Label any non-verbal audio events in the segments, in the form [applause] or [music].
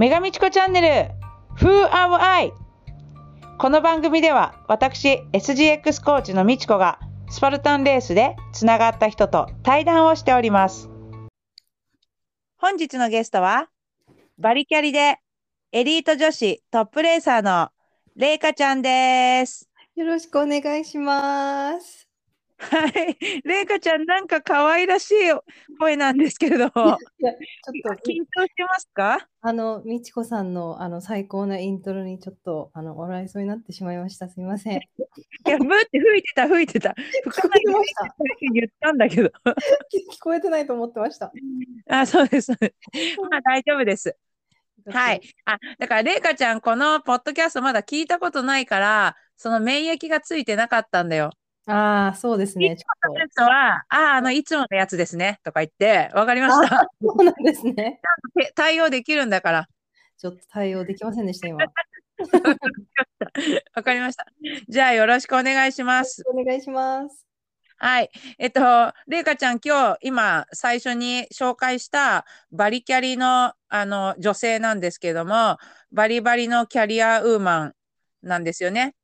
メガミチコチャンネル Who am I? この番組では私 SGX コーチのみちこがスパルタンレースでつながった人と対談をしております。本日のゲストはバリキャリでエリート女子トップレーサーのレイカちゃんです。よろしくお願いします。はい。レイカちゃんなんか可愛らしい声なんですけれどちょっと、緊張してますか？あの、みちこさんの、あの、最高なイントロにちょっと、あの、笑いそうになってしまいました。すみません。いや、ブーって吹いてた、吹いてた。吹かないで。言ったんだけど。[laughs] 聞こえてないと思ってました。[laughs] あ、そうです。[laughs] まあ大丈夫です。はい。。あ、だから、レイカちゃん、このポッドキャストまだ聞いたことないから、その免疫がついてなかったんだよ。ああ、そうですね。ちょっやつは、ああ、あの、いつものやつですね、とか言って、わかりました。と。そうなんですね。て対応できるんだから。ちょっと対応できませんでした、今。[laughs] わかりました。じゃあ、よろしくお願いします。お願いします。はい。えっと、レイカちゃん、今日、今、最初に紹介したバリキャリの、あの、女性なんですけども、バリバリのキャリアウーマンなんですよね。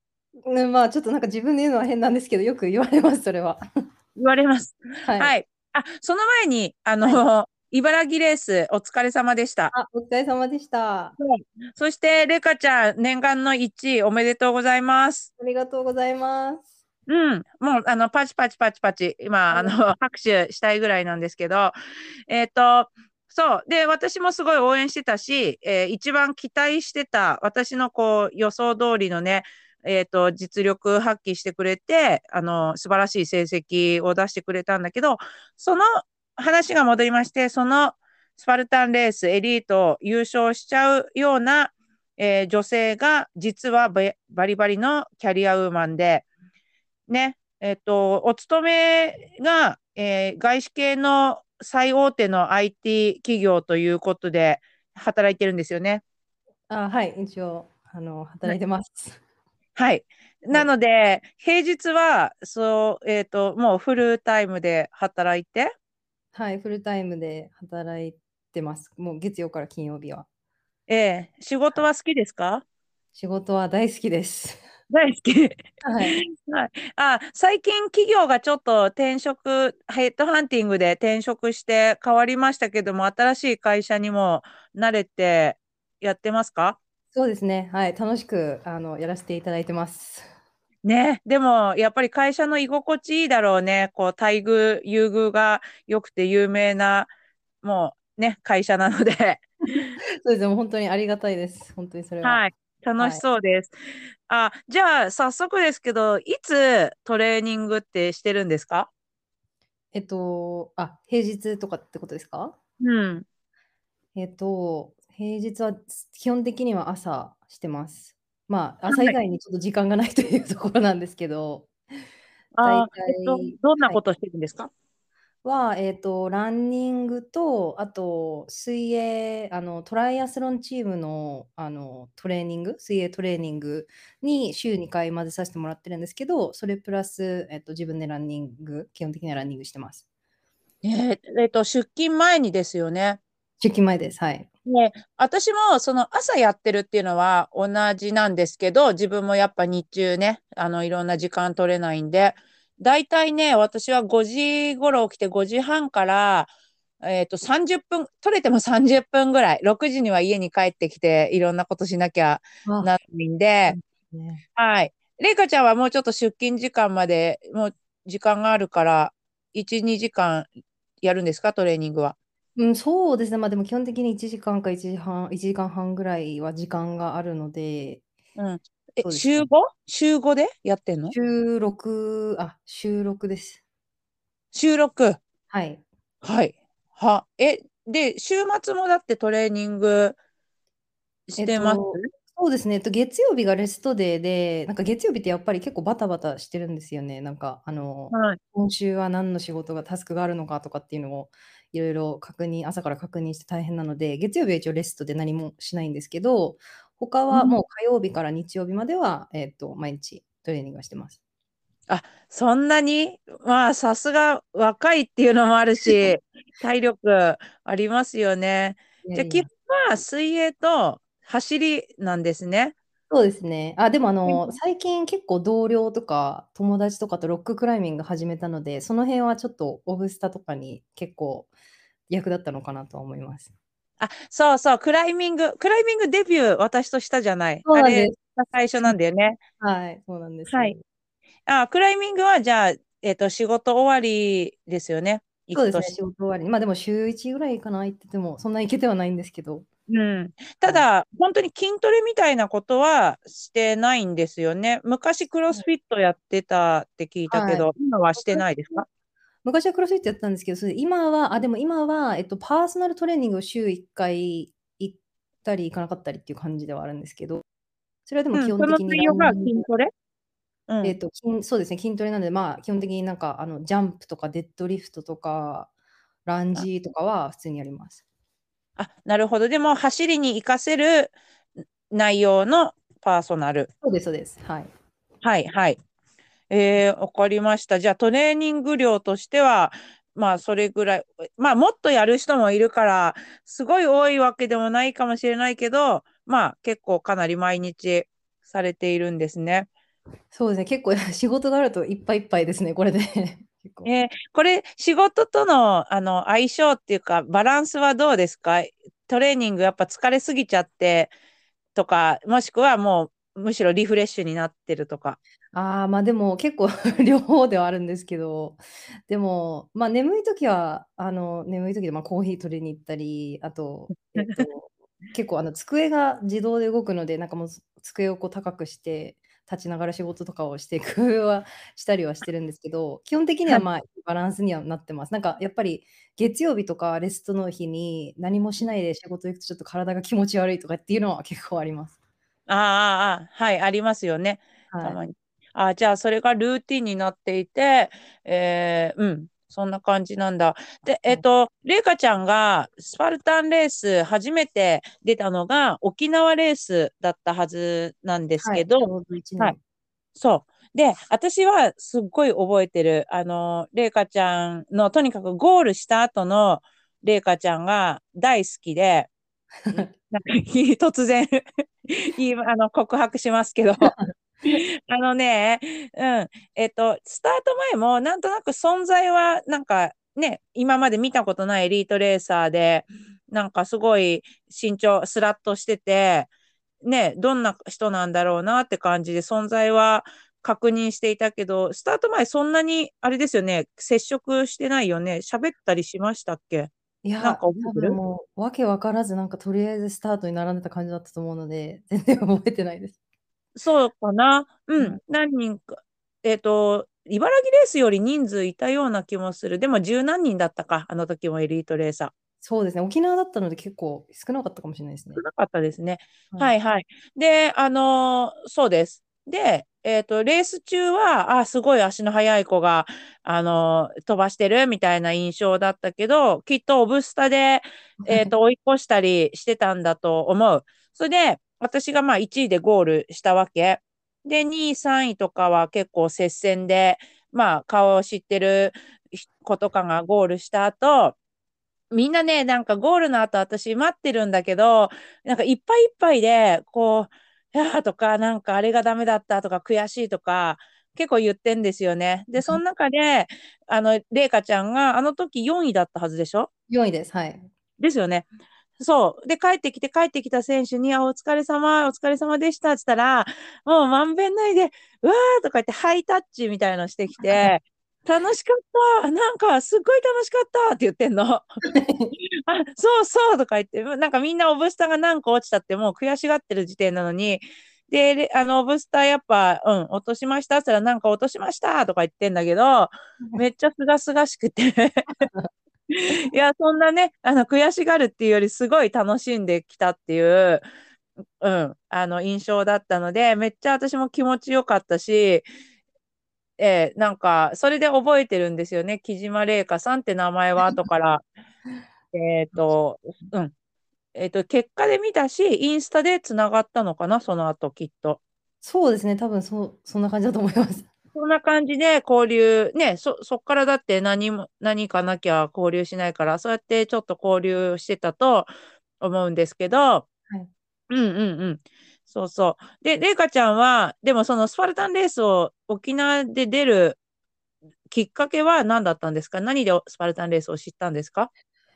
ね、まあ、ちょっとなんか自分で言うのは変なんですけど、よく言われます、それは。[laughs] 言われます。はい。はい。あ、その前に、あの、茨城レース、お疲れ様でした。あ、お疲れ様でした。あそして、レカちゃん、念願の1位、おめでとうございます。りがとうございます。うん、もう、あの、パチパチパチパチ、今、あの、[laughs] 拍手したいぐらいなんですけど、えっと、そう。で、私もすごい応援してたし、えー一番期待してた、私のこう、予想通りのね、えっと、実力発揮してくれて、あの、素晴らしい成績を出してくれたんだけど、その話が戻りまして、そのスパルタンレース、エリート優勝しちゃうような、えー女性が、実はババリバリのキャリアウーマンで、ね、えっと、お勤めが、えー外資系の最大手の IT 企業ということで働いてるんですよね。あ、はい。一応、あの、働いてます。はい。なので、平日は、そう、えっと、もうフルタイムで働いて、はい。フルタイムで働いてます。もう月曜から金曜日は。ええ仕事は好きですか？仕事は大好きです。大好き。はい。[laughs] はい。あ、最近企業がちょっと転職、ヘッドハンティングで転職して変わりましたけども、新しい会社にも慣れてやってますか？そうですね。はい。楽しくあのやらせていただいてます。ね、でもやっぱり会社の居心地いいだろうね。こう待遇、優遇が良くて有名な、もうね、会社なので、[laughs] そうですね。もう本当にありがたいです。本当にそれは。はい、楽しそうです。あ、じゃあ早速ですけど、いつトレーニングってしてるんですか？えっと、あ、平日とかってことですか？うん。えっと、平日は基本的には朝してます。まあ、はい朝以外にちょっと時間がないというところなんですけど、あ大体えっと、どんなはいことしてるんですか？は、えっと、ランニングと、あと、水泳、あの、トライアスロンチームの、あの、トレーニング、水泳トレーニングに週2回混ぜさせてもらってるんですけど、それプラス、えっと、自分でランニング、基本的にはランニングしてます。えーえっと、出勤前にですよね。出勤前です。はい。ね、私もその朝やってるっていうのは同じなんですけど、自分もやっぱ日中ね、あのいろんな時間取れないんで、だいたいね、私は5時頃起きて5時半から、えっと、30分、取れても30分ぐらい、6時には家に帰ってきていろんなことしなきゃあならないんで、ね、はい。れいかちゃんはもうちょっと出勤時間まで、もう時間があるから、1、2時間やるんですか、トレーニングは。うん、そうですね。まあでも基本的に1時間か1時半、1時間半ぐらいは時間があるので、うん。え、そうです週 5? ね週5でやってんの？収録、あ、収録です。収録。はい。はい。は、え、で、週末もだってトレーニングしてます、えっとそうですね。えっと、月曜日がレストデーで、なんか月曜日ってやっぱり結構バタバタしてるんですよね。なんか、あの、はい。今週は何の仕事が、タスクがあるのかとかっていうのをいろいろ確認、朝から確認して大変なので、月曜日は一応レストで何もしないんですけど、他はうんもう火曜日から日曜日までは、えっと、毎日トレーニングはしてます。そんなに、まあ、さすが若いっていうのもあるし、[laughs] 体力ありますよね。じゃあ、基本は水泳と走りなんですね。そうですね。あ、でもあの、最近結構同僚とか友達とかとロッククライミング始めたので、その辺はちょっとオブスタとかに結構役立ったのかなとは思います。あ、そうそう、クライミング、クライミングデビュー私としたじゃない。そうなんですあれが最初なんだよね。はい、そうなんです。はい。あ、クライミングはじゃあ、えっと、仕事終わりですよね。行そうですね、仕事終わりに。まあでも週1ぐらいかな、行ってても、そんな行けてはないんですけど。うん。ただ、本当に筋トレみたいなことはしてないんですよね。昔クロスフィットやってたって聞いたけど、今はしてないですか？昔はクロスフィットやってたんですけど、今は、あ、でも今は、えっと、パーソナルトレーニングを週1回行ったり行かなかったりっていう感じではあるんですけど、それはでも基本的に内容がランニング筋トレ？うん。えっと、筋そうですね、筋トレなんで、まあ、基本的になんか、あの、ジャンプとかデッドリフトとか、ランジとかは普通にやります。あ、なるほど。でも、走りに活かせる内容のパーソナル。そうです、そうです。はい。はい、はい。えー、わかりました。じゃあ、トレーニング量としては、まあ、それぐらい、まあ、もっとやる人もいるから、すごい多いわけでもないかもしれないけど、まあ、結構かなり毎日されているんですね。そうですね、結構 [laughs] 仕事があるといっぱいいっぱいですね、これで。[laughs] えーこれ、仕事との、あの、相性っていうか、バランスはどうですか？トレーニングやっぱ疲れすぎちゃってとか、もしくはもう、むしろリフレッシュになってるとか。ああ、ま、でも結構 [laughs] 両方ではあるんですけど、でも、ま、眠い時は、あの、眠い時で、ま、コーヒー取りに行ったり、あと、えっと、[laughs] 結構あの、机が自動で動くので、なんかもう、机をこう高くして、立ちながら仕事とかをして工夫はしたりはしてるんですけど、基本的には、まあ、バランスにはなってます。なんかやっぱり月曜日とかレストの日に何もしないで仕事行くとちょっと体が気持ち悪いとかっていうのは結構あります。ああ、ああ、はい、ありますよね。たはい。まに。あじゃあ、それがルーティンになっていて、えーうん、そんな感じなんだ。で、えっと、レイカちゃんがスパルタンレース初めて出たのが沖縄レースだったはずなんですはい、けど、ちょうど1はい年。そう。で、私はすっごい覚えてる。あの、レイカちゃんの、とにかくゴールした後のレイカちゃんが大好きで、ん [laughs] なんか突然 [laughs] いいあの告白しますけど、[laughs] [laughs] あのね、うん、えっと、スタート前もなんとなく存在はなんかね、今まで見たことないエリートレーサーで、なんかすごい身長スラッとしてて、ね、どんな人なんだろうなって感じで存在は確認していたけど、スタート前そんなにあれですよね、接触してないよね。喋ったりしましたっけ？なんいや、か覚えてる？もう、わけわからず、なんかとりあえずスタートに並んでた感じだったと思うので、全然覚えてないです。そうかな。うはい。ん。何人か。えっと、茨城レースより人数いたような気もする。でも十何人だったか。あの時もエリートレーサー。そうですね、沖縄だったので結構少なかったかもしれないですね。少なかったですね。は。はいいはい。で、あのーそうです。で、えっと、レース中は、あ、すごい足の速い子が、あのー飛ばしてるみたいな印象だったけど、きっとオブスタで、[laughs] えっと、追い越したりしてたんだと思う。それで、私がまあ1位でゴールしたわけ。で、2位、3位とかは結構接戦で、まあ、顔を知ってる子とかがゴールした後、みんなね、なんかゴールの後私待ってるんだけど、なんかいっぱいいっぱいで、こう、いやーとか、なんかあれがダメだったとか、悔しいとか、結構言ってんですよね。で、その中で、あの、レイカちゃんが、あの時4位だったはずでしょ？4位です。はい。ですよね。そう。で、帰ってきて、帰ってきた選手に、あ、お疲れ様、お疲れ様でしたって言ったら、もうまんべんないで、うわーとか言って、ハイタッチみたいのしてきて、[laughs] 楽しかった、なんかすっごい楽しかったって言ってんの。[laughs] あ、そうそうとか言って、なんかみんなオブスタが何個落ちたってもう悔しがってる時点なのに、で、であの、オブスタやっぱ、うん、落としましたって言ったら、なんか落としましたとか言ってんだけど、めっちゃすがすがしくていや、そんなね、あの、悔しがるっていうより、すごい楽しんできたっていう、うん、あの、印象だったので、めっちゃ私も気持ちよかったし、えーなんか、それで覚えてるんですよね。木島玲香さんって名前は後から、[laughs] えっと、うん。えっと、結果で見たし、インスタでつながったのかな、その後、きっと。そうですね、多分そうそんな感じだと思います。そんな感じで交流、ね、そ、そっからだって何も、何かなきゃ交流しないから、そうやってちょっと交流してたと、思うんですけど、はい。うんうんうん。そうそう。で、レイカちゃんは、でもそのスパルタンレースを沖縄で出るきっかけは何だったんですか？何でスパルタンレースを知ったんですか？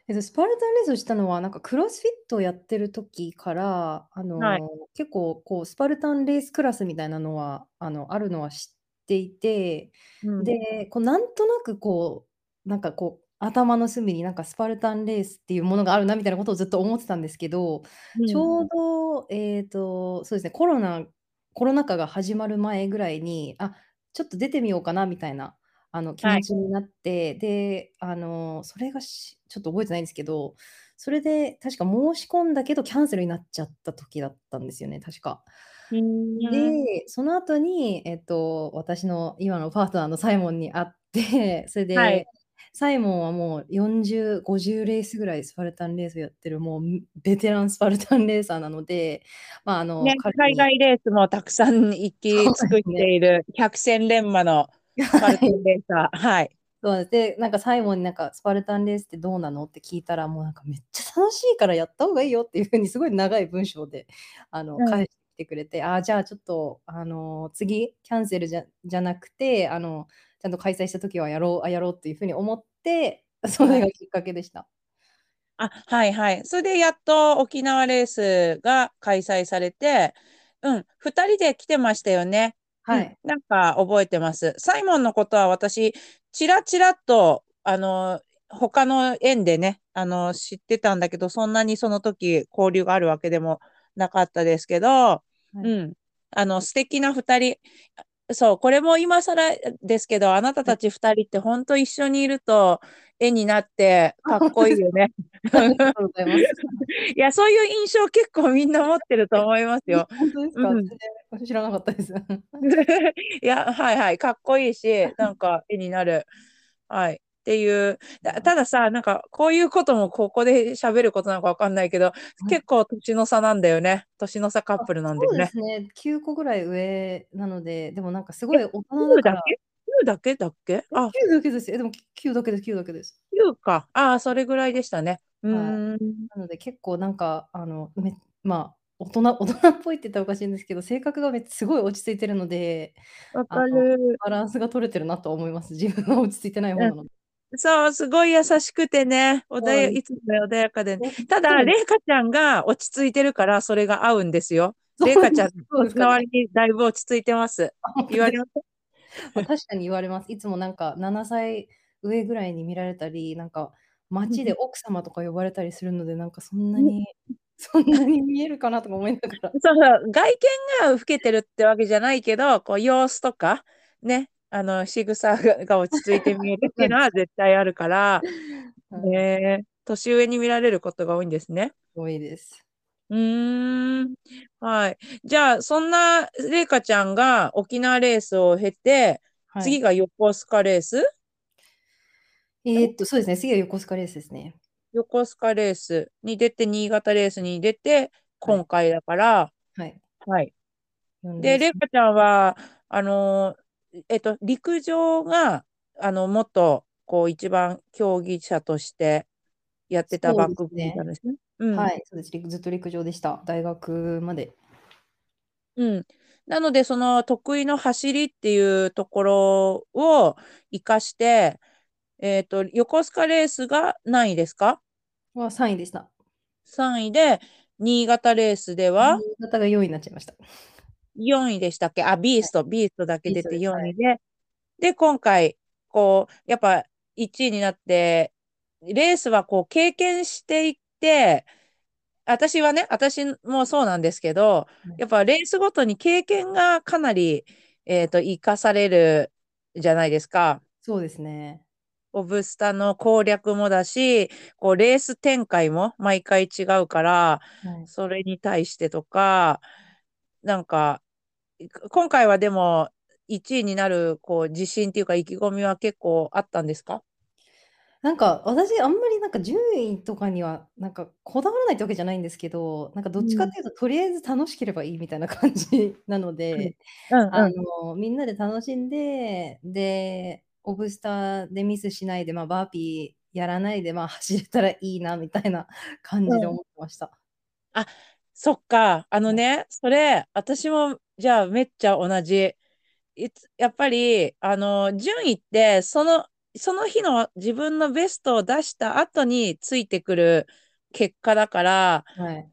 えっと、スパルタンレースをしたのは、なんかクロスフィットをやってる時から、あはい。の、結構こうスパルタンレースクラスみたいなのは、あの、あるのは知っていて、うん。で、こうなんとなくこう、なんかこう、頭の隅になんかスパルタンレースっていうものがあるなみたいなことをずっと思ってたんですけど、うん。ちょうど、えっと、そうですね、コロナコロナ禍が始まる前ぐらいに、あ、ちょっと出てみようかなみたいな、あの、気はい。持ちになって、で、あの、それがしちょっと覚えてないんですけど、それで確か申し込んだけどキャンセルになっちゃった時だったんですよね、確か。で、その後に、えっと、私の今のパートナーのサイモンに会って、[laughs] それはい。で、サイモンはもう40、50レースぐらいスパルタンレースをやってる、もう、ん、ベテランスパルタンレーサーなので、まあ、あの、ね、海外レースもたくさん行き尽くしですね。ている百戦錬磨のスパルタはい。ンレーサー。はい。そうでなんか最後になんか「スパルタンレースってどうなの？」って聞いたら、もうなんか「めっちゃ楽しいからやった方がいいよ」っていう風にすごい長い文章で、[laughs] あの、うん。返してきてくれて、ああ、じゃあちょっと、あの、次キャンセルじゃじゃなくて、あの、ちゃんと開催した時はやろうあ、やろうっていう風に思って、[laughs] そはい。れがきっかけでした。あ、はいはい。それでやっと沖縄レースが開催されて、うん、2人で来てましたよね。うん、はい。なんか覚えてます。サイモンのことは私、ちらちらっと、あの、他の園でね、あの、知ってたんだけど、そんなにその時交流があるわけでもなかったですけど、はい。うん、あの、素敵な2人。そう、これも今更ですけど、あなたはい。たち2人って本当一緒にいると絵になってあ、かっ？こいいよね。ありがとうございます。[laughs] いや、そういう印象結構みんな持ってると思いますえ、よ。ほんとですか？全うん。然知らなかったです。[laughs] いや、はいはい、かっこいいし、なんか絵になる。はい。っていう、たたださ、なんかこういうこともここで喋ることなのかわかんないけど、はい。結構年の差なんだよね。年の差カッあ、プルなんだそうでよね。すね、9個ぐらい上なので、でもなんかすえ、ごい大人だから。9だけ？9だけだっけ？え、あ。9だけですよ。え、でも9だけです9だけです。9か。ああ、それぐらいでしたね。うん。なので結構なんか、あの、めまあ、大人大人っぽいって言ったらおかしいんですけど、性格がめすごい落ち着いてるので、かる。バランスが取れてるなと思います。自分は落ち着いてない方うん。なの。そう、すごい優しくてね、おだそうなんです。やいつも穏やかで。え、ただ、そうなんです。レイカちゃんが落ち着いてるから、それが合うんですよ。そうです。レイカちゃん、そうですかね。時の割にだいぶ落ち着いてます。言われません？ま、確かに言われます。いつもなんか7歳上ぐらいに見られたり、なんか街で奥様とか呼ばれたりするので、なんかそんなにそんなに見えるかなとか思いながら。[laughs] そうそう、外見が老けてるってわけじゃないけど、こう様子とか、ね、あの仕草がが落ち着いて見えるっ。ていうのは絶対あるから、[laughs] 年上に見られることが多いんですね。多いです。うーん、はい。じゃあ、そんなレイカちゃんが沖縄レースを経て、はい。次が横須賀レース？えっと、そうですね、次は横須賀レースですね。横須賀レースに出て、新潟レースに出て、はい。今回だからはい。はい。4レーで、レス。イカちゃんは、あの、えっと、陸上が、あの、元、こう、一番競技者としてやってたバックグラウンドですね。なんですね。うん。はい、そうです。ずっと陸上でした。大学まで。うん。なので、その得意の走りっていうところを活かして、えっと、横須賀レースが何位ですか？は、3位でした。3位で、新潟レースでは？新潟が4位になっちゃいました。4位でしたっけ？あ、ビーはい。ストビーストだけ出てビーストです。はい。4位で、で、今回、こう、やっぱ1位になって、レースはこう経験していって、私はね、私もそうなんですけど、はい。やっぱレースごとに経験がかなり、えっと、生かされるじゃないですか。そうですね。オブスタの攻略もだし、こうレース展開も毎回違うから、はい。それに対してとか、なんか、今回はでも、1位になるこう自信っていうか意気込みは結構あったんですか？なんか、私あんまりなんか順位とかには、なんかこだわらないってわけじゃないんですけど、なんかどっちかっうん。ていうと、とりあえず楽しければいいみたいな感じなのうん。で、あうんうん。の、みんなで楽しんで、で、オブスタでミスしないで、ま、バーピーやらないで、まあ、走れたらいいなみたいな感じで思ってました。あ、そっか。あのね、それ、私も、じゃあ、めっちゃ同じ。いつやっぱり、あの、順位って、その、その日の自分のベストを出した後についてくる結果だから、はい。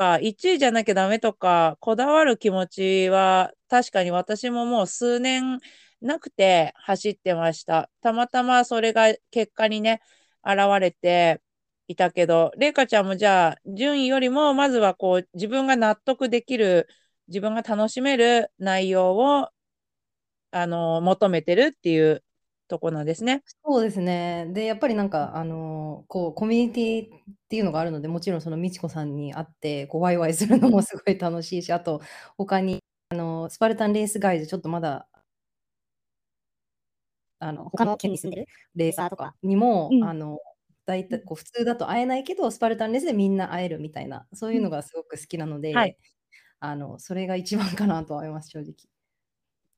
あ、1位じゃなきゃダメとか、こだわる気持ちは、確かに私ももう数年なくて走ってました。たまたまそれが結果にね、現れていたけど、れいかちゃんもじゃあ、順位よりも、まずはこう、自分が納得できる、自分が楽しめる内容を、あの、求めてるっていうとこなんですね。そうですね。で、やっぱりなんか、あのこう、コミュニティっていうのがあるので、もちろんそのみちこさんに会って、こう、ワイワイするのもすごい楽しいし、あと、他に、あの、スパルタンレースガイズ、ちょっとまだ、あの、他の県に住んでるレーサーとかにも、うんあの、大体こう普通だと会えないけど、スパルタンレースでみんな会えるみたいな、そういうのがすごく好きなので、はいあの、それが一番かなと思います、正直。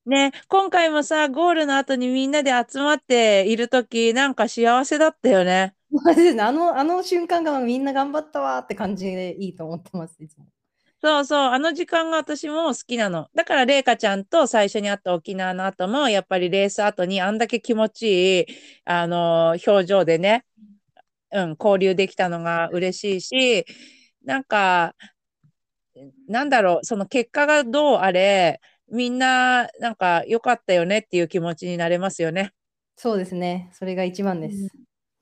ね、今回もさ、ゴールの後にみんなで集まっているとき、なんか幸せだったよ [laughs] ね。あの、あの瞬間がみんな頑張ったわーって感じでいいと思ってます、いつも。そうそう、あの時間が私も好きなの。だから、れいかちゃんと最初に会った沖縄の後も、やっぱりレース後にあんだけ気持ちいい、あの、表情でね、うん、交流できたのが嬉しいし、なんか、なんだろう、その結果がどうあれ、みんな、なんか良かったよねっていう気持ちになれますよね。そうですね。それが一番です。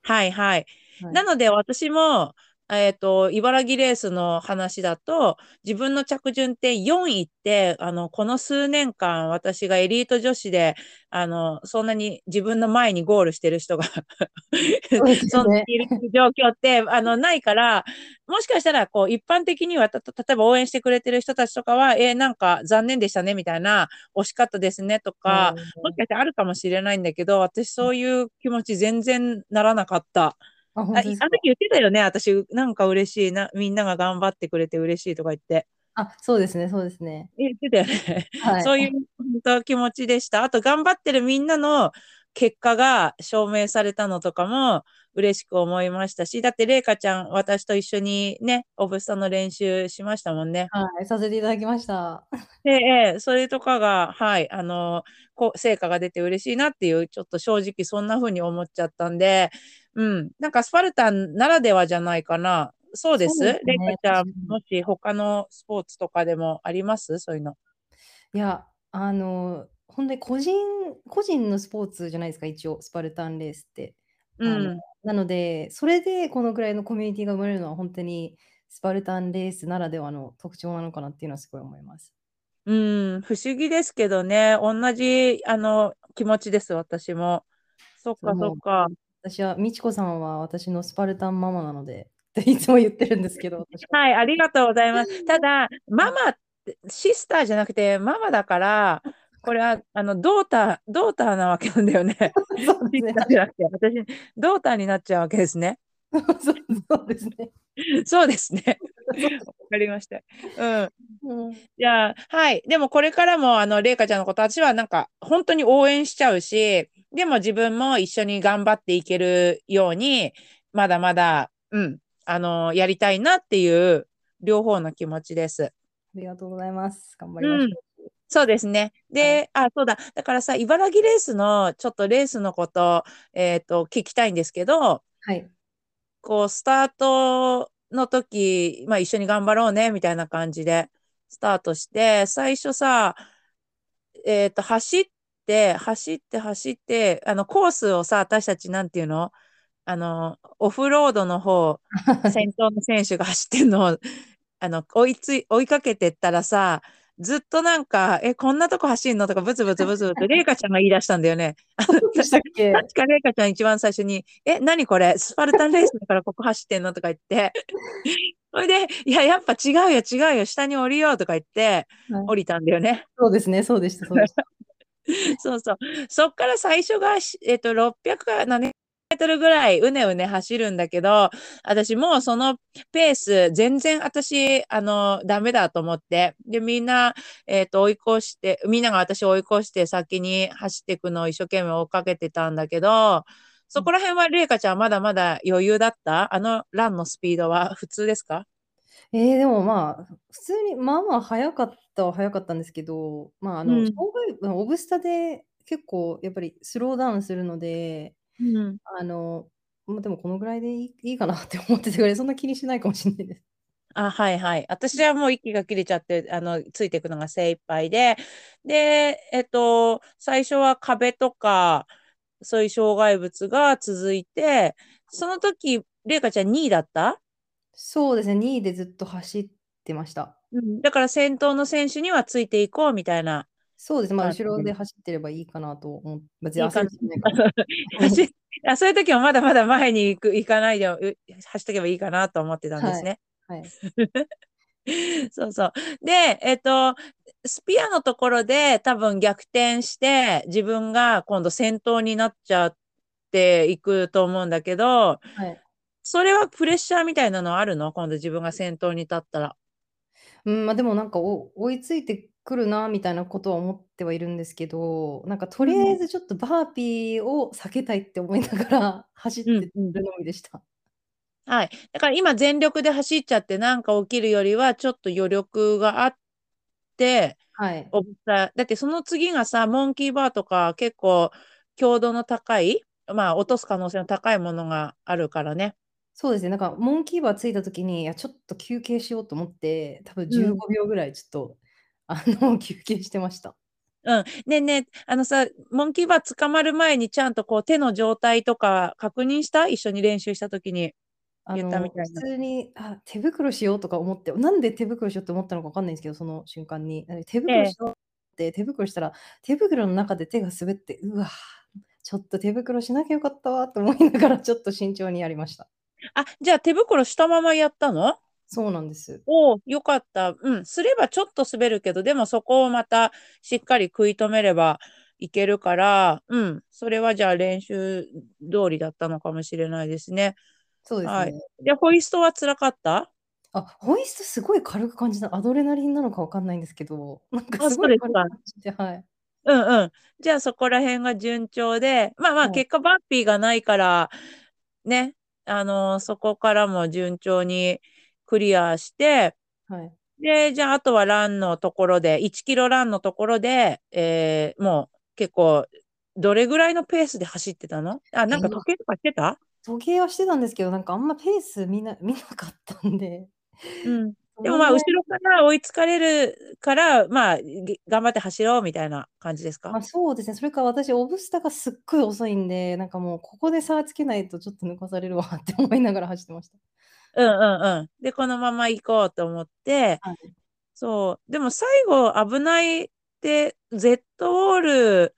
はいはい。はいなので私も、えっと、茨城レースの話だと、自分の着順って4位って、あの、この数年間、私がエリート女子で、あの、そんなに自分の前にゴールしてる人がそんなねにいる状況って、あの、ないから、もしかしたら、こう、一般的には、た例えば応援してくれてる人たちとかは、えーなんか残念でしたね、みたいな、惜しかったですね、とか、もしかしてあるかもしれないんだけど、私そういう気持ち全然ならなかった。あ、の時言ってたよね、私、なんか嬉しいな、みんなが頑張ってくれて嬉しいとか言って。あ、そうですね、そうですね。言ってたよね。はい。そういう本当気持ちでした。あと、頑張ってるみんなの結果が証明されたのとかも嬉しく思いましたし、だって、れいかちゃん、私と一緒にね、オブスタの練習しましたもんね。はい、させていただきました。で、ええそれとかが、はい、あの、こう、成果が出て嬉しいなっていう、ちょっと正直そんな風に思っちゃったんで、うん、なんかスパルタンならではじゃないかな。そうですそうですねれいかちゃん、もし他のスポーツとかでもあります？そういうの。いや、あの、本当に個人、個人のスポーツじゃないですか、一応、スパルタンレースって。うん。なので、それでこのぐらいのコミュニティが生まれるのは、本当にスパルタンレースならではの特徴なのかなっていうのはすごい思います。うん、不思議ですけどね、同じ、あの、気持ちです、私も。そっか、そっか。私は、美智子さんは私のスパルタンママなので、[laughs] っていつも言ってるんですけど、[laughs] 私ははい、ありがとうございます。ただ、ママシスターじゃなくて、ママだから、これは、あの、ドーター、ドーターなわけなんだよね。[laughs] 私、ドーターになっちゃうわけですね。そうですね。そうですね。わかりました。うん。うんじゃあ、はい。でもこれからも、あの、れいかちゃんのこと、私はなんか、本当に応援しちゃうし、でも自分も一緒に頑張っていけるように、まだまだ、うん、あの、やりたいなっていう、両方の気持ちです。ありがとうございます。頑張りましょう。そうですね。で、あ、そうだ。だからさ、茨城レースの、ちょっとレースのこと、えっと、聞きたいんですけど、はい。こう、スタートの時、まあ一緒に頑張ろうね、みたいな感じでスタートして、最初さ、えっと、走って、走って、走って、あの、コースをさ、私たちなんていうの？あの、オフロードの方、[laughs] 先頭の選手が走ってんのを、あの、追いつい、追いかけてったらさ、ずっとなんか、え、こんなとこ走んの？とか、ブツブツブツブツ、レイカちゃんが言い出したんだよね。でしたっけ？[laughs] 確かレイカちゃん一番最初に、え、何これ？スパルタンレースだからここ走ってんの？とか言って。[laughs] それで、いや、やっぱ違うよ、違うよ、下に降りようとか言って、はい降りたんだよね。そうですね、そうでした、そうでした。[laughs] そうそう。そっから最初が、えっと、600から700メートルぐらいうねうね走るんだけど、私もうそのペース、全然私、あの、ダメだと思って。で、みんな、えっと、追い越して、みんなが私を追い越して先に走っていくのを一生懸命追っかけてたんだけど、そこら辺は、れいかちゃんまだまだ余裕だった？あのランのスピードは普通ですか？えー、でもまあ、普通に、まあまあ早かったは早かったんですけど、まあ、あの、障うん。害オブスタで結構やっぱりスローダウンするので、うん。あの、ま、でもこのぐらいでいいいいかなって思っててそんな気にしないかもしんないです。[laughs] あ、はいはい。私はもう息が切れちゃって、あの、ついていくのが精一杯で、で、えっと、最初は壁とか、そういう障害物が続いて、その時、れいかちゃん2位だった？そうですね、2位でずっと走ってました。うん、だから先頭の選手にはついていこうみたいなそうです、ま、感じで。後ろで走ってればいいかなと思別に焦るい [laughs] あ、そういう時はまだまだ前に行く行かないで、う走っとけばいいかなと思ってたんではい。すね。はい。[laughs] そうそう。で、えっと、スピアのところで多分逆転して、自分が今度先頭になっちゃっていくと思うんだけど、はい。それはプレッシャーみたいなのはあるの？今度自分が先頭に立ったら。うん、ま、でもなんか、お追いついてくるなみたいなことは思ってはいるんですけど、なんかとりあえうん。ずちょっとバーピーを避けたいって思いながら走ってうんうん。るのみでした。はい。だから今全力で走っちゃってなんか起きるよりは、ちょっと余力があって、はい。だってその次がさ、モンキーバーとか結構強度の高い、まあ、落とす可能性の高いものがあるからね。そうですね、なんかモンキーバー着いた時に、いやちょっと休憩しようと思って、多分じゅううん。ごびょうぐらいちょっと、[laughs] あの、休憩してました。うん。ねえねえ、あのさ、モンキーバー捕まる前にちゃんとこう手の状態とか確認した？一緒に練習した時に言ったみあの、普たいな。通に、あ、手袋しようとか思って、なんで手袋しようって思ったのか分かんないんですけど、その瞬間に。え、手ええ。袋しようって手袋したら、手袋の中で手が滑って、うわ、ちょっと手袋しなきゃよかったわと思いながらちょっと慎重にやりました。あ、じゃあ手袋したままやったの？そうなんです。おお、良かった。うん、すればちょっと滑るけど、でもそこをまたしっかり食い止めればいけるから、うん、それはじゃあ練習通りだったのかもしれないですね。はい。そうですね。で、ホイストは辛かった？あ、ホイストすごい軽く感じた。アドレナリンなのか分かんないんですけど、なんかあ、すごい軽く。感じて、はい。うんうん。じゃあそこら辺が順調で、まあまあはい。結果バッピーがないから、ね、あの、そこからも順調にクリアして、はい。で、じゃああとはランのところで、1キロランのところで、ええ、もう結構どれぐらいのペースで走ってたの？あ、なんかええ。時計とかしてた？時計はしてたんですけど、なんかあんまペース見な見なかったんで。うん。でも、ま、どのぐらい後ろから追いつかれるから、まあ、ぎ頑張って走ろうみたいな感じですか？ま、そうですね、それか私オブスタがすっごい遅いんで、なんかもうここで差つけないとちょっと抜かされるわって思いながら走ってました。うんうんうん。で、このまま行こうと思って、はい。そう、でも最後危ないって、ゼットウォール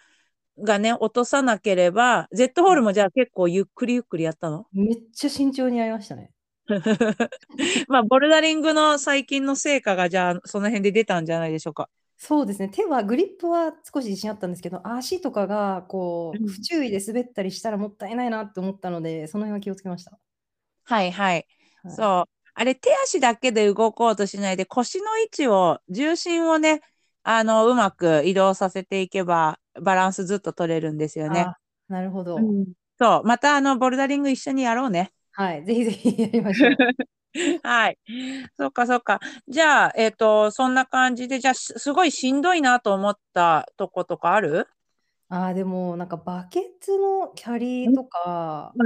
がね、落とさなければ、ゼットウォーはい。ルもじゃあ結構ゆっくりゆっくりやったの？めっちゃ慎重にやりましたね。[laughs] ま、ボルダリングの最近の成果がじゃあ、その辺で出たんじゃないでしょうか。そうですね、手はグリップは少し自信あったんですけど、足とかがこう不うん。注意で滑ったりしたらもったいないなって思ったので、その辺は気をつけました。はいはい。はい。そう。あれ、手足だけで動こうとしないで、腰の位置を、重心をね、あの、うまく移動させていけば、バランスずっと取れるんですよね。あ、なるほど。うん。そう、またあの、ボルダリング一緒にやろうね。はい、ぜひぜひやりましょう。[laughs] はい。そっかそっか。じゃあ、えっと、そんな感じで、じゃあ、すすごいしんどいなと思ったとことかある？ああ、でも、なんかバケツのキャリうん。ーとか。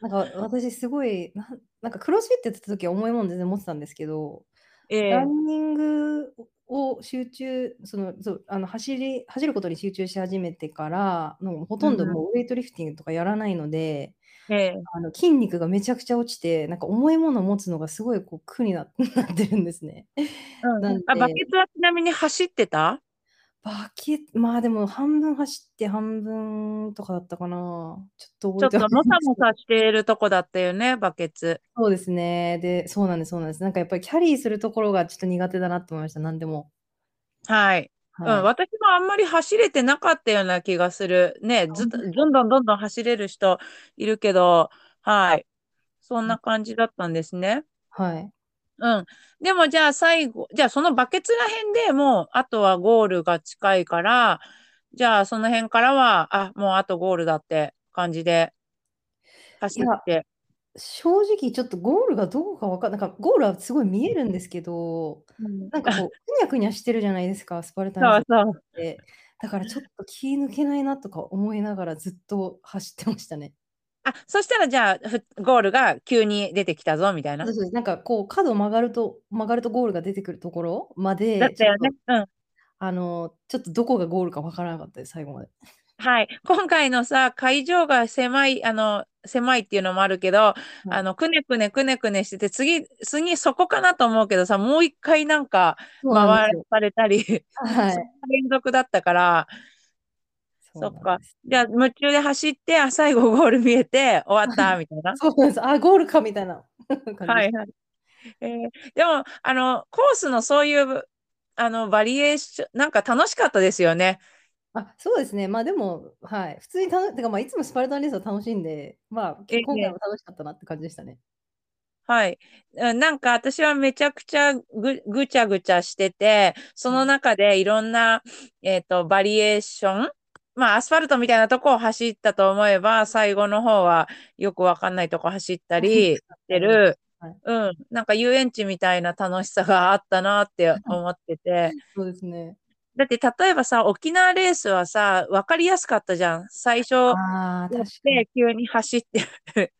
なんか私すごい、なんなんかクロスフィットやってた時は重いもん全然持ってたんですけど、ええ。ランニングを集中その、そう、あの、走り走ることに集中し始めてから、もうほとんど。もうウェイトリフティングとかやらないので、ええ。あの、筋肉がめちゃくちゃ落ちて、なんか重いものを持つのがすごいこう苦にな [laughs] なってるんですね。うん。あ、バなんでケツはちなみに走ってた？バケまあ、でも半分走って半分とかだったかな。ちょっと覚えてはちょっともないんですけど。さもさしているとこだったよね、バケツ。そうですね。で、そうなんですそうなんです。なんかやっぱりキャリーするところがちょっと苦手だなと思いました、なんでも。はい。うん、はい。私もあんまり走れてなかったような気がする。ね、ず？どんどんどんどん走れる人いるけど、はい。そんうん。な感じだったんですね。はい。うん。でもじゃあ最後じゃあそのバケツら辺でもう、あとはゴールが近いから、じゃあその辺からは、あ、もうあとゴールだって感じで走って。正直ちょっとゴールがどうかわかんなんかゴールはすごい見えるんですけど、うんなんかこう、くにゃくにゃしてるじゃないですか、スパルタンそうレースそう。って。だからちょっと気抜けないなとか思いながらずっと走ってましたね。あ、そしたらじゃあ、ふゴールが急に出てきたぞみたいなそう。そうなんかこう角曲がると曲がるとゴールが出てくるところまだっで、たよね。うん。あの、ちょっとどこがゴールかわからなかったです、最後まで。はい。今回のさ、会場が狭い、あの、狭いっていうのもあるけど、あの、くねくねくねくねしてて、次、次そこかなと思うけどさ、もう一回なんか回。されたり、はい。連続だったから、そそっか。じゃあ、夢中で走って、あ、最後ゴール見えて、終わった、みたいな。[laughs] そうなんです。あ、ゴールかみたいな。[laughs] はいはい。えーでも、あの、コースのそういう、あの、バリエーション、なんか楽しかったですよね。あ、そうですね。まあでも、はい。普通に楽てかまあいつもスパルタンレースは楽しいんで、まあ、え今回えも楽しかったなって感じでしたね。はい。うんなんか私はめちゃくちゃぐ、ぐちゃぐちゃしてて、その中でいろんな、えっと、バリエーション、まあ、アスファルトみたいなとこを走ったと思えば、最後の方はよくわかんないとこ走った [laughs] りしてる、[laughs] はい。うん、なんか遊園地みたいな楽しさがあったなって [laughs] 思ってて。そうですね。だって例えばさ、沖縄レースはさ、わかりやすかったじゃん。最初やああ、っ。て急に走ってる。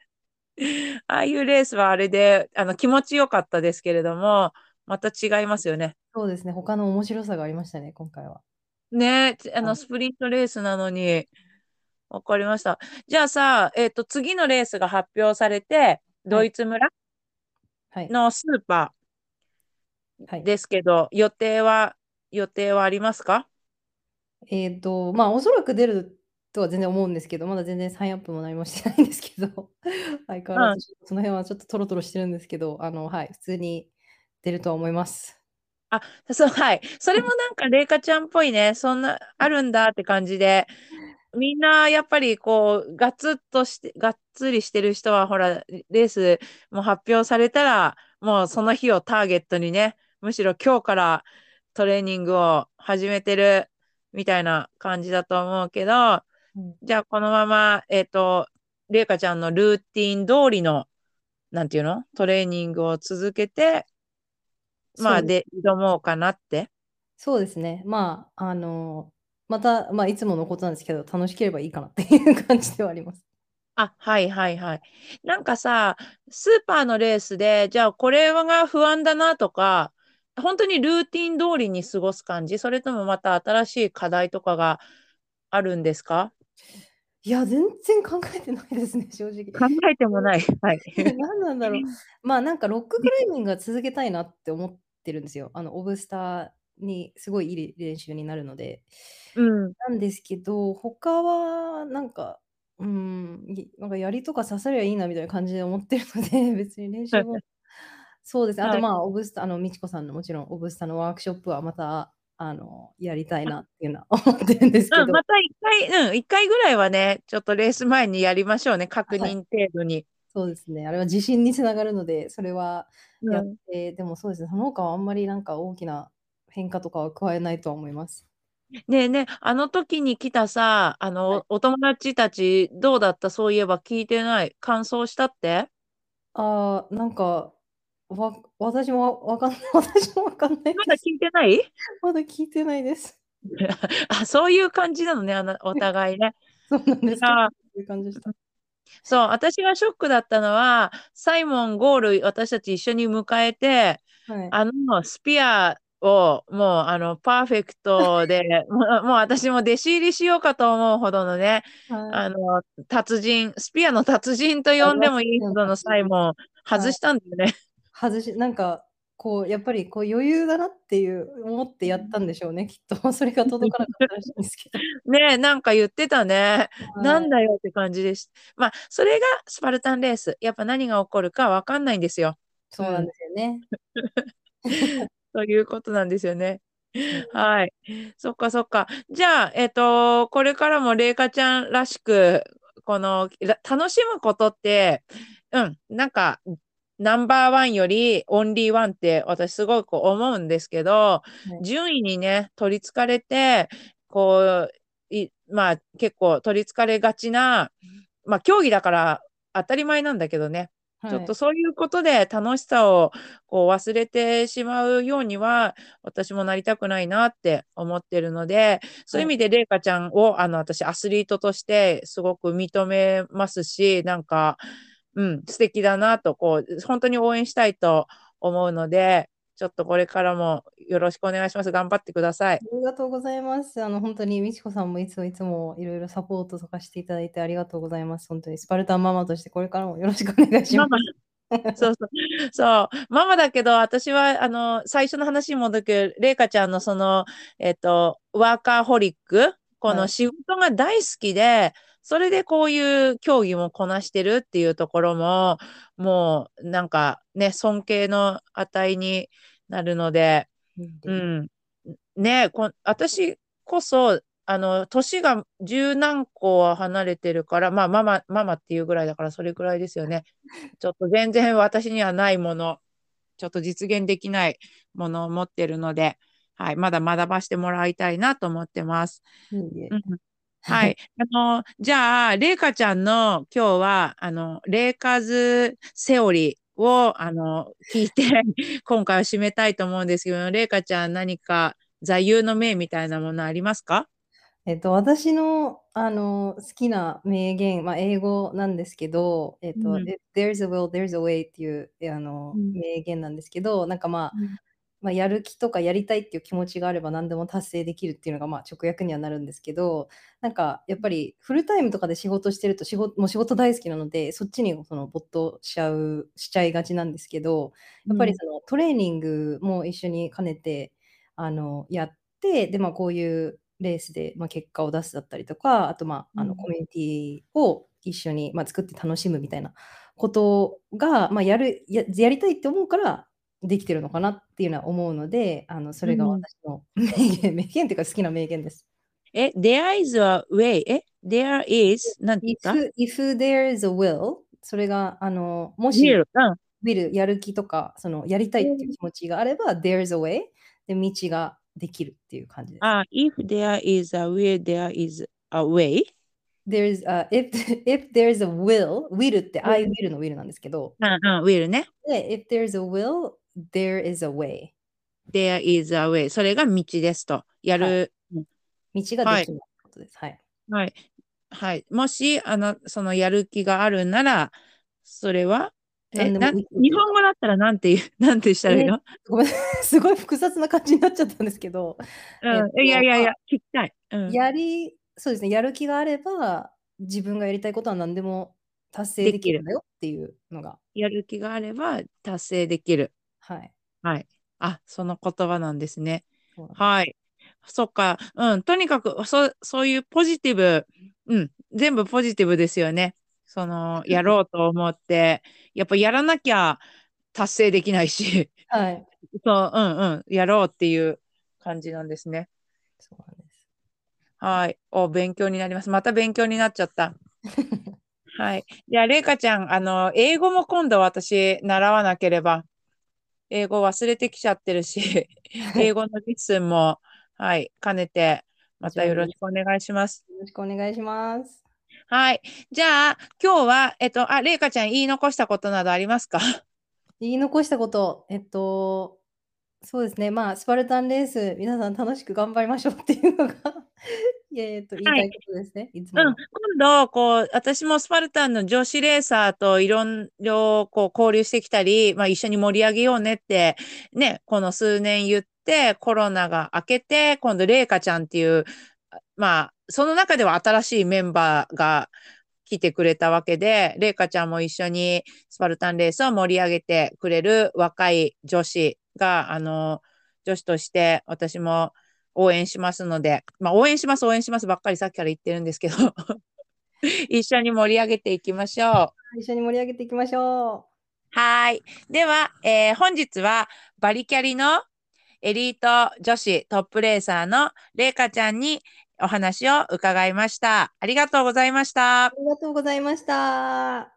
[laughs] ああいうレースはあれで、あの気持ちよかったですけれども、また違いますよね。そうですね。他の面白さがありましたね、今回は。ねえ、あのはい。スプリントレースなのに、わかりました。じゃあさ、えっと、次のレースが発表されて、はい。ドイツ村はい。のスーパーはい。ですけど、予定は、予定はありますか？えっと、まあ、おそらく出るとは全然思うんですけど、まだ全然サインアップも何もしてないんですけど、[laughs] 相変わうん。らずその辺はちょっとトロトロしてるんですけど、あの、はい、普通に出るとは思います。あ、そう、はい。それもなんか、レイカちゃんっぽいね。そんな、あるんだって感じで。みんな、やっぱり、こう、ガツッとして、がっつりしてる人は、ほら、レースも発表されたら、もうその日をターゲットにね、むしろ今日からトレーニングを始めてるみたいな感じだと思うけど、うん。じゃあ、このまま、えっと、レイカちゃんのルーティン通りの、なんていうの？トレーニングを続けて、まあ、で挑もうかなって？そうですね。まあ、あの、また、まあ、いつものことなんですけど、楽しければいいかなっていう感じではあります。あ、はいはいはい。なんかさ、スーパーのレースで、じゃあこれが不安だなとか、本当にルーティン通りに過ごす感じ？それともまた新しい課題とかがあるんですか？いや、全然考えてないですね、[laughs] 正直。考えてもない。はい。何なんだろう。[laughs] まあ、なんかロッククライミングは続けたいなって思ってるんですよ。あの、オブスターにすごいいい練習になるので。うん。なんですけど、他はなんか、うーん、いなんか槍とか刺さりゃいいなみたいな感じで思ってるので、[laughs] 別に練習もそうですね。あはい。とまあ、オブスタあの、みちこさんのもちろんオブスタのワークショップはまた、あの、やりたいなっていうのは [laughs] 思ってるんですけうん、ど。また一回、うん、一回ぐらいはね、ちょっとレース前にやりましょうね。確はい。認程度に。そうですね。あれは自信につながるので、それはやっうん。て、でもそうですね、その他はあんまりなんか大きな変化とかは加えないとは思います。ねえねえ、あの時に来たさ、あはい。の、お友達たちどうだった？そういえば聞いてない。感想したって？ああ、なんか、わ私もわかん [laughs] 私もわかんない。まだ聞いてない？まだ聞いてないです。[laughs] あ、そういう感じなのね、あの、お互いね。[laughs] そうなんです。結構あそういう感じでした。そう、私がショックだったのは、サイモンゴール、私たち一緒に迎えて、はい。あの、スピアを、もう、あの、パーフェクトで、もう、もう私も弟子入りしようかと思うほどのね、はい。あの、達人、スピアの達人と呼んでもいいほどのサイモン、外したんだよね。外し、なんか、こう、やっぱりこう余裕だなっていう思ってやったんでしょうね、きっと。[laughs] それが届かなかったらしいんですけど。[laughs] ねえ、なんか言ってたね。なはい。んだよって感じです。まあ、それがスパルタンレース。やっぱ何が起こるかわかんないんですよ。うそうなんん。ですよね。[laughs] ということなんですよね。はい。そっかそっか。じゃあ、えっと、これからもレイカちゃんらしく、この、ら楽しむことって、うん、なんか、ナンバーワンよりオンリーワンって私すごく思うんですけど、はい。順位にね、取りつかれて、こう、いまあ結構取りつかれがちな、まあ競技だから当たり前なんだけどね。ちょっとそういうことで楽しさをこう忘れてしまうようには私もなりたくないなって思ってるのでそういう意味で麗華ちゃんをあの私アスリートとしてすごく認めますしなんかうん素敵だなとこう本当に応援したいと思うのでちょっとこれからもよろしくお願いします。頑張ってください。ありがとうございます。あの本当に美智子さんもいつもいつもいろいろサポートとかしていただいてありがとうございます。本当にスパルタンママとしてこれからもよろしくお願いします。そうそう。そう。ママだけど、私は、あの、最初の話に戻るけど、麗華ちゃんのその、えっ、と、ワーカーホリック、この仕事が大好きで、はい、それでこういう競技もこなしてるっていうところも、もう、なんかね、尊敬の値になるので、うん。ねこ私こそ、あの、年が十何個は離れてるから、まあ、ママ、ママっていうぐらいだから、それぐらいですよね。[laughs] ちょっと全然私にはないもの、ちょっと実現できないものを持ってるので、はい、まだ学ばしてもらいたいなと思ってます。うん、はい。[laughs] あの、じゃあ、レイカちゃんの今日は、あの、レイカズセオリーを、あの、聞いて、今回は締めたいと思うんですけど、レイカちゃん何か座右の銘みたいなものありますか？えっと、私の、あの、好きな名言、まあ、英語なんですけど、えっと、うん。there's a will, there's a way っていう、あの、うん。名言なんですけど、なんか、まあ、うん。まあ、やる気とかやりたいっていう気持ちがあれば何でも達成できるっていうのが、まあ、直訳にはなるんですけど、なんか、やっぱりフルタイムとかで仕事してると、仕事もう仕事大好きなので、そっちにその没頭しちゃうしちゃいがちなんですけど、やっぱりそのトレーニングも一緒に兼ねて、あの、やって、で、まあ、こういうレースで、まあ、結果を出すだったりとか、あと、まあ、あのコミュニティを一緒に、まあ、作って楽しむみたいなことが、まあ、やるややりたいって思うからできてるのかなっていうのは思うので、あのそれが私の名言、名言っていうか好きな名言です。え、there is a way. え、there is なんて言った if, if there is a will それが、あの、もし、will, will やる気とか、そのやりたいっていう気持ちがあれば、there is a way で道ができるっていう感じです。あ、if there is a will, there is a way. There's a, if, if there's a will, will って I will の will なんですけど、うんうん、will ね。で、if there's a will, there is a way. There is a way. それが道ですと。やる。はい、道ができることです。はい。はい。はい。もし、あの、そのやる気があるなら、それはえな日本語だったらなんて言う、[laughs] なんてしたらいいの、ごめん、[laughs] すごい複雑な感じになっちゃったんですけど。うん、えっと、いやいやいや、聞きたい、うん。やり、そうですね、やる気があれば、自分がやりたいことは何でも達成できるんだよっていうのが。やる気があれば達成できる。はい。はい。あ、その言葉なんですね。はい。そっか。うん。とにかく、そそういうポジティブ、うん。全部ポジティブですよね。その、[laughs] やろうと思って、やっぱやらなきゃ達成できないし、はい。[laughs] そう、うんうん、やろうっていう感じなんですね。そうなんです。はい。お、勉強になります。また勉強になっちゃった。[laughs] はい。じゃあ、れいかちゃん、あの、英語も今度私、習わなければ。英語忘れてきちゃってるし、英語のレッスンも、はい、兼ねて、またよろしくお願いします。よろしくお願いします。はい。じゃあ、今日は、えっと、あ、れいかちゃん言い残したことなどありますか？言い残したこと、えっと、そうですね、まあ、スパルタンレース、皆さん楽しく頑張りましょうっていうのがえっと、言いたいことですね、はい、いつも。うん、今度、こう、私もスパルタンの女子レーサーといろいろこう交流してきたり、まあ、一緒に盛り上げようねって、ね、この数年言って、コロナが明けて、今度、レイカちゃんっていう、まあ、その中では新しいメンバーが来てくれたわけで、レイカちゃんも一緒にスパルタンレースを盛り上げてくれる若い女子が、あの、女子として私も応援しますので、まあ応援します、応援しますばっかりさっきから言ってるんですけど [laughs] 一緒に盛り上げていきましょう。一緒に盛り上げていきましょう。はい。では、えー、本日はバリキャリのエリート女子トップレーサーのレイカちゃんにお話を伺いました。ありがとうございました。ありがとうございました。